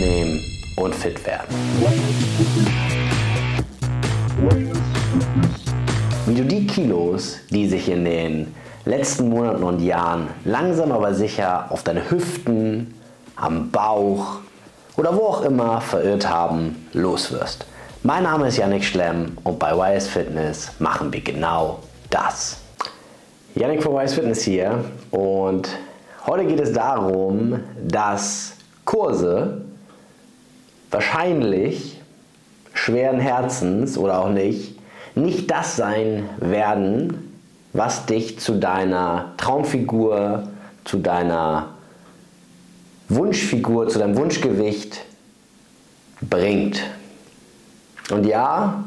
abnehmen und fit werden. Wie du die Kilos, die sich in den letzten Monaten und Jahren langsam aber sicher auf deine Hüften, am Bauch oder wo auch immer verirrt haben, loswirst. Mein Name ist Yannick Schlemm und bei YS Fitness machen wir genau das. Yannick von YS Fitness hier und heute geht es darum, dass Kurse wahrscheinlich schweren Herzens oder auch nicht, nicht das sein werden, was dich zu deiner Traumfigur, zu deiner Wunschfigur, zu deinem Wunschgewicht bringt. Und ja,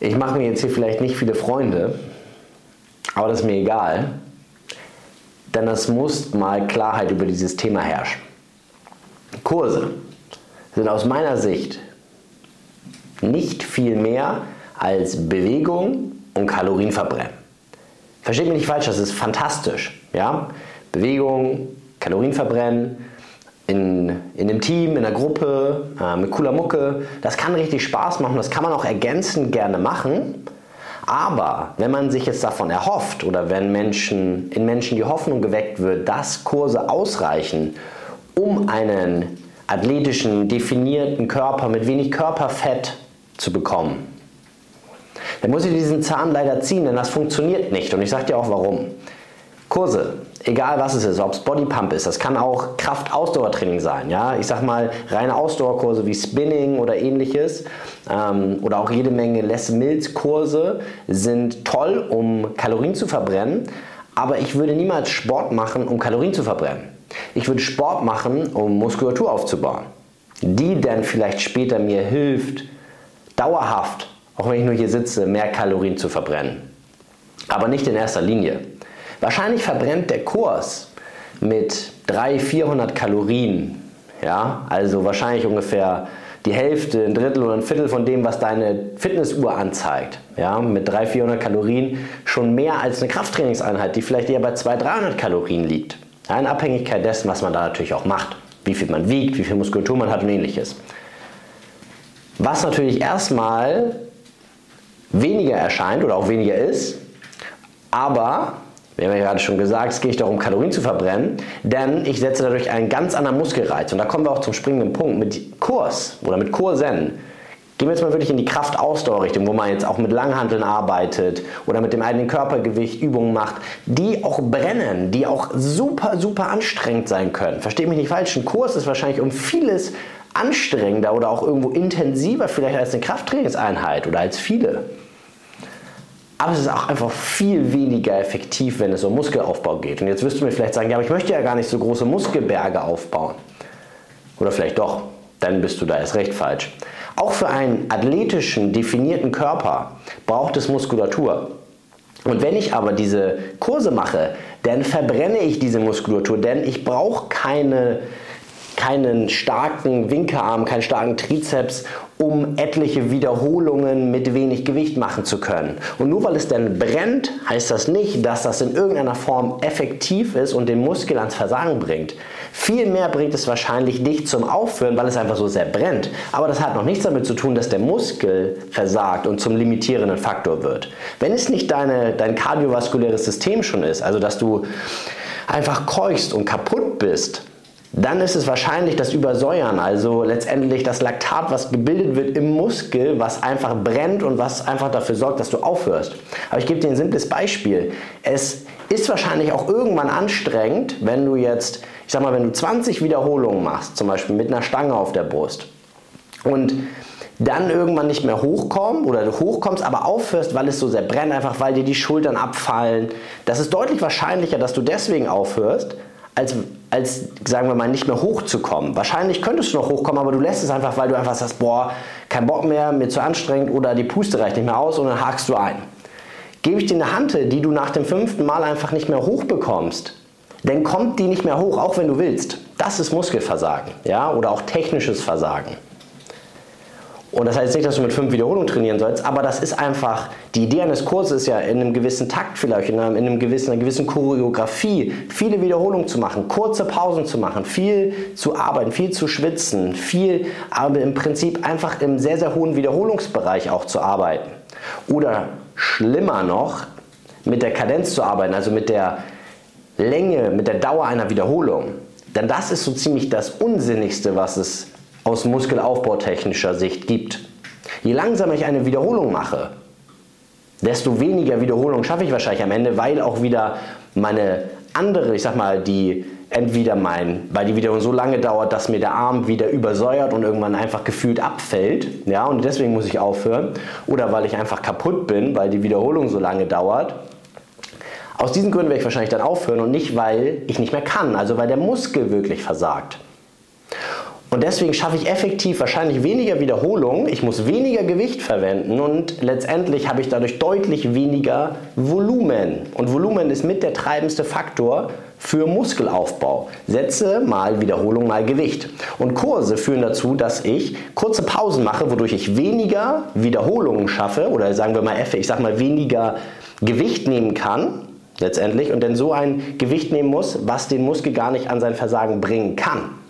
ich mache mir jetzt hier vielleicht nicht viele Freunde, aber das ist mir egal, denn es muss mal Klarheit über dieses Thema herrschen. Kurse sind aus meiner Sicht nicht viel mehr als Bewegung und Kalorienverbrennen. Versteht mich nicht falsch, das ist fantastisch. Ja? Bewegung, Kalorienverbrennen, in, in einem Team, in einer Gruppe, äh, mit cooler Mucke. Das kann richtig Spaß machen, das kann man auch ergänzend gerne machen. Aber wenn man sich jetzt davon erhofft oder wenn Menschen, in Menschen die Hoffnung geweckt wird, dass Kurse ausreichen, um einen athletischen, definierten Körper mit wenig Körperfett zu bekommen, dann muss ich diesen Zahn leider ziehen, denn das funktioniert nicht. Und ich sage dir auch warum. Kurse, egal was es ist, ob es Bodypump ist, das kann auch Kraft-Ausdauertraining sein. Ja? Ich sag mal, reine Ausdauerkurse wie Spinning oder ähnliches ähm, oder auch jede Menge Les Mills Kurse sind toll, um Kalorien zu verbrennen. Aber ich würde niemals Sport machen, um Kalorien zu verbrennen. Ich würde Sport machen, um Muskulatur aufzubauen, die dann vielleicht später mir hilft, dauerhaft, auch wenn ich nur hier sitze, mehr Kalorien zu verbrennen. Aber nicht in erster Linie. Wahrscheinlich verbrennt der Kurs mit 300, 400 Kalorien. Ja, also wahrscheinlich ungefähr die Hälfte, ein Drittel oder ein Viertel von dem, was deine Fitnessuhr anzeigt. Ja, mit 300, 400 Kalorien schon mehr als eine Krafttrainingseinheit, die vielleicht eher bei 200, 300 Kalorien liegt. Ja, in Abhängigkeit dessen, was man da natürlich auch macht. Wie viel man wiegt, wie viel Muskulatur man hat und ähnliches. Was natürlich erstmal weniger erscheint oder auch weniger ist, aber wir haben ja gerade schon gesagt, es geht darum, Kalorien zu verbrennen, denn ich setze dadurch einen ganz anderen Muskelreiz. Und da kommen wir auch zum springenden Punkt. Mit Kurs oder mit Kursen gehen wir jetzt mal wirklich in die Kraftausdauerrichtung, wo man jetzt auch mit Langhanteln arbeitet oder mit dem eigenen Körpergewicht Übungen macht, die auch brennen, die auch super, super anstrengend sein können. Versteht mich nicht falsch, ein Kurs ist wahrscheinlich um vieles anstrengender oder auch irgendwo intensiver vielleicht als eine Krafttrainingseinheit oder als viele. Aber es ist auch einfach viel weniger effektiv, wenn es um Muskelaufbau geht. Und jetzt wirst du mir vielleicht sagen, ja, aber ich möchte ja gar nicht so große Muskelberge aufbauen. Oder vielleicht doch, dann bist du da erst recht falsch. Auch für einen athletischen, definierten Körper braucht es Muskulatur. Und wenn ich aber diese Kurse mache, dann verbrenne ich diese Muskulatur, denn ich brauche keine keinen starken Winkearm, keinen starken Trizeps, um etliche Wiederholungen mit wenig Gewicht machen zu können. Und nur weil es dann brennt, heißt das nicht, dass das in irgendeiner Form effektiv ist und den Muskel ans Versagen bringt. Vielmehr bringt es wahrscheinlich dich zum Aufhören, weil es einfach so sehr brennt. Aber das hat noch nichts damit zu tun, dass der Muskel versagt und zum limitierenden Faktor wird. Wenn es nicht deine, dein kardiovaskuläres System schon ist, also dass du einfach keuchst und kaputt bist, dann ist es wahrscheinlich das Übersäuern, also letztendlich das Laktat, was gebildet wird im Muskel, was einfach brennt und was einfach dafür sorgt, dass du aufhörst. Aber ich gebe dir ein simples Beispiel. Es ist wahrscheinlich auch irgendwann anstrengend, wenn du jetzt, ich sag mal, wenn du 20 Wiederholungen machst, zum Beispiel mit einer Stange auf der Brust und dann irgendwann nicht mehr hochkommen oder du hochkommst, aber aufhörst, weil es so sehr brennt, einfach weil dir die Schultern abfallen. Das ist deutlich wahrscheinlicher, dass du deswegen aufhörst, als, als, sagen wir mal, nicht mehr hochzukommen. Wahrscheinlich könntest du noch hochkommen, aber du lässt es einfach, weil du einfach sagst, boah, kein Bock mehr, mir zu anstrengend oder die Puste reicht nicht mehr aus und dann hakst du ein. Gebe ich dir eine Hantel, die du nach dem fünften Mal einfach nicht mehr hochbekommst, dann kommt die nicht mehr hoch, auch wenn du willst. Das ist Muskelversagen, ja, oder auch technisches Versagen. Und das heißt nicht, dass du mit fünf Wiederholungen trainieren sollst, aber das ist einfach, die Idee eines Kurses ist ja in einem gewissen Takt vielleicht, in, einem, in einem gewissen, einer gewissen Choreografie, viele Wiederholungen zu machen, kurze Pausen zu machen, viel zu arbeiten, viel zu schwitzen, viel, aber im Prinzip einfach im sehr, sehr hohen Wiederholungsbereich auch zu arbeiten. Oder schlimmer noch, mit der Kadenz zu arbeiten, also mit der Länge, mit der Dauer einer Wiederholung. Denn das ist so ziemlich das Unsinnigste, was es aus muskelaufbautechnischer Sicht gibt. Je langsamer ich eine Wiederholung mache, desto weniger Wiederholungen schaffe ich wahrscheinlich am Ende, weil auch wieder meine andere, ich sag mal, die entweder mein, weil die Wiederholung so lange dauert, dass mir der Arm wieder übersäuert und irgendwann einfach gefühlt abfällt, ja, und deswegen muss ich aufhören, oder weil ich einfach kaputt bin, weil die Wiederholung so lange dauert. Aus diesen Gründen werde ich wahrscheinlich dann aufhören und nicht, weil ich nicht mehr kann, also weil der Muskel wirklich versagt. Und deswegen schaffe ich effektiv wahrscheinlich weniger Wiederholungen, ich muss weniger Gewicht verwenden und letztendlich habe ich dadurch deutlich weniger Volumen. Und Volumen ist mit der treibendste Faktor für Muskelaufbau. Sätze mal Wiederholung mal Gewicht. Und Kurse führen dazu, dass ich kurze Pausen mache, wodurch ich weniger Wiederholungen schaffe oder sagen wir mal F, ich sag mal weniger Gewicht nehmen kann letztendlich und dann so ein Gewicht nehmen muss, was den Muskel gar nicht an sein Versagen bringen kann.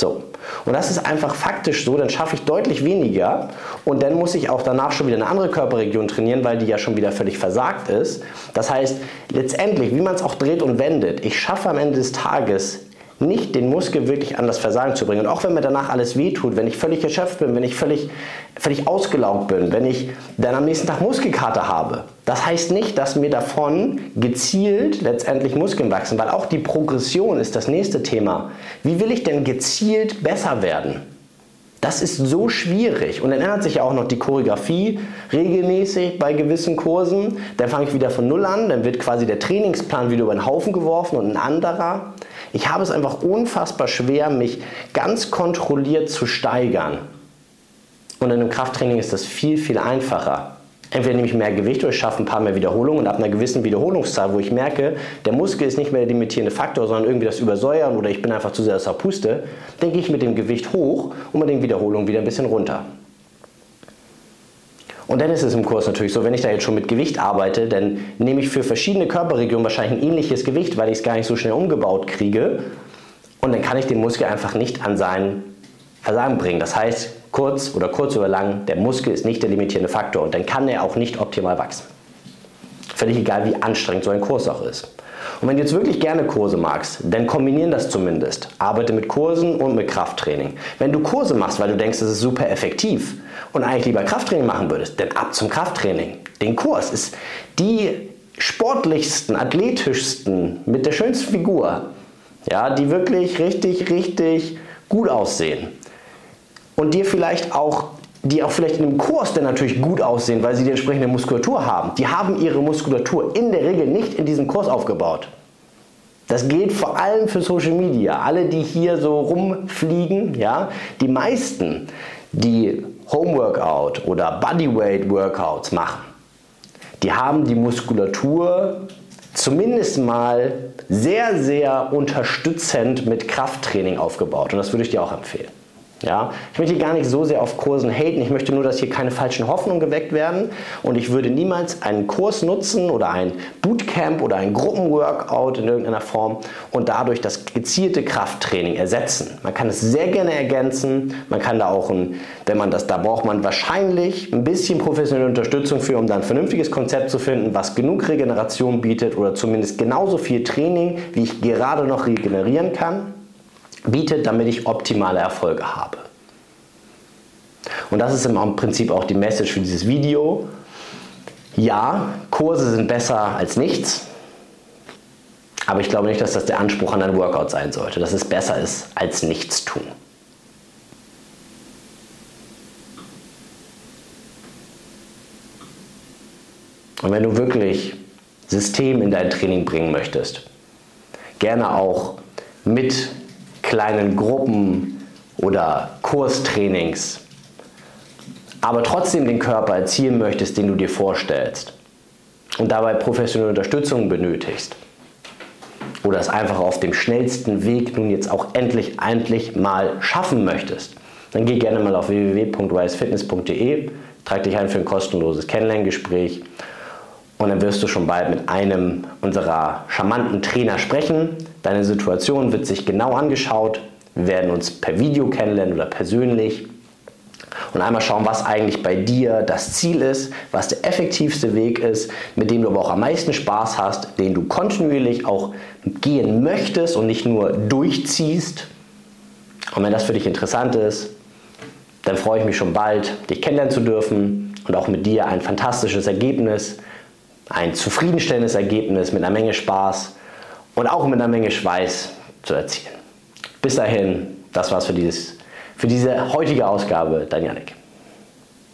So. Und das ist einfach faktisch so, dann schaffe ich deutlich weniger und dann muss ich auch danach schon wieder eine andere Körperregion trainieren, weil die ja schon wieder völlig versagt ist. Das heißt, letztendlich, wie man es auch dreht und wendet, ich schaffe am Ende des Tages nicht den Muskel wirklich an das Versagen zu bringen. Und auch wenn mir danach alles wehtut, wenn ich völlig erschöpft bin, wenn ich völlig, völlig ausgelaugt bin, wenn ich dann am nächsten Tag Muskelkater habe, das heißt nicht, dass mir davon gezielt letztendlich Muskeln wachsen, weil auch die Progression ist das nächste Thema. Wie will ich denn gezielt besser werden? Das ist so schwierig. Und dann ändert sich ja auch noch die Choreografie regelmäßig bei gewissen Kursen. Dann fange ich wieder von Null an, dann wird quasi der Trainingsplan wieder über den Haufen geworfen und ein anderer. Ich habe es einfach unfassbar schwer, mich ganz kontrolliert zu steigern. Und in einem Krafttraining ist das viel, viel einfacher. Entweder nehme ich mehr Gewicht oder ich schaffe ein paar mehr Wiederholungen und ab einer gewissen Wiederholungszahl, wo ich merke, der Muskel ist nicht mehr der limitierende Faktor, sondern irgendwie das Übersäuern oder ich bin einfach zu sehr aus der Puste, gehe ich mit dem Gewicht hoch und mit den Wiederholungen wieder ein bisschen runter. Und dann ist es im Kurs natürlich so, wenn ich da jetzt schon mit Gewicht arbeite, dann nehme ich für verschiedene Körperregionen wahrscheinlich ein ähnliches Gewicht, weil ich es gar nicht so schnell umgebaut kriege. Und dann kann ich den Muskel einfach nicht an seinen Versagen bringen. Das heißt, kurz oder kurz oder lang, der Muskel ist nicht der limitierende Faktor und dann kann er auch nicht optimal wachsen. Völlig egal, wie anstrengend so ein Kurs auch ist. Und wenn du jetzt wirklich gerne Kurse magst, dann kombinieren das zumindest. Arbeite mit Kursen und mit Krafttraining. Wenn du Kurse machst, weil du denkst, das ist super effektiv und eigentlich lieber Krafttraining machen würdest, dann ab zum Krafttraining. Den Kurs ist die sportlichsten, athletischsten, mit der schönsten Figur, ja, die wirklich richtig, richtig gut aussehen und dir vielleicht auch die auch vielleicht in einem Kurs dann natürlich gut aussehen, weil sie die entsprechende Muskulatur haben. Die haben ihre Muskulatur in der Regel nicht in diesem Kurs aufgebaut. Das gilt vor allem für Social Media. Alle, die hier so rumfliegen, ja, die meisten, die Homeworkout oder Bodyweight Workouts machen, die haben die Muskulatur zumindest mal sehr, sehr unterstützend mit Krafttraining aufgebaut. Und das würde ich dir auch empfehlen. Ja, ich möchte gar nicht so sehr auf Kursen haten, ich möchte nur, dass hier keine falschen Hoffnungen geweckt werden. Und ich würde niemals einen Kurs nutzen oder ein Bootcamp oder ein Gruppenworkout in irgendeiner Form und dadurch das gezielte Krafttraining ersetzen. Man kann es sehr gerne ergänzen, man kann da auch, ein, wenn man das, da braucht man wahrscheinlich ein bisschen professionelle Unterstützung für, um dann ein vernünftiges Konzept zu finden, was genug Regeneration bietet oder zumindest genauso viel Training, wie ich gerade noch regenerieren kann bietet, damit ich optimale Erfolge habe. Und das ist im Prinzip auch die Message für dieses Video. Ja, Kurse sind besser als nichts, aber ich glaube nicht, dass das der Anspruch an ein Workout sein sollte, dass es besser ist als nichts tun. Und wenn du wirklich System in dein Training bringen möchtest, gerne auch mit kleinen Gruppen oder Kurstrainings, aber trotzdem den Körper erzielen möchtest, den du dir vorstellst und dabei professionelle Unterstützung benötigst oder es einfach auf dem schnellsten Weg nun jetzt auch endlich, endlich mal schaffen möchtest, dann geh gerne mal auf www.wisefitness.de, trag dich ein für ein kostenloses Kennenlerngespräch und dann wirst du schon bald mit einem unserer charmanten Trainer sprechen. Deine Situation wird sich genau angeschaut. Wir werden uns per Video kennenlernen oder persönlich und einmal schauen, was eigentlich bei dir das Ziel ist, was der effektivste Weg ist, mit dem du aber auch am meisten Spaß hast, den du kontinuierlich auch gehen möchtest und nicht nur durchziehst. Und wenn das für dich interessant ist, dann freue ich mich schon bald, dich kennenlernen zu dürfen und auch mit dir ein fantastisches Ergebnis, ein zufriedenstellendes Ergebnis mit einer Menge Spaß und auch mit einer Menge Schweiß zu erzielen. Bis dahin, das war's für dieses für diese heutige Ausgabe. Dein Janik.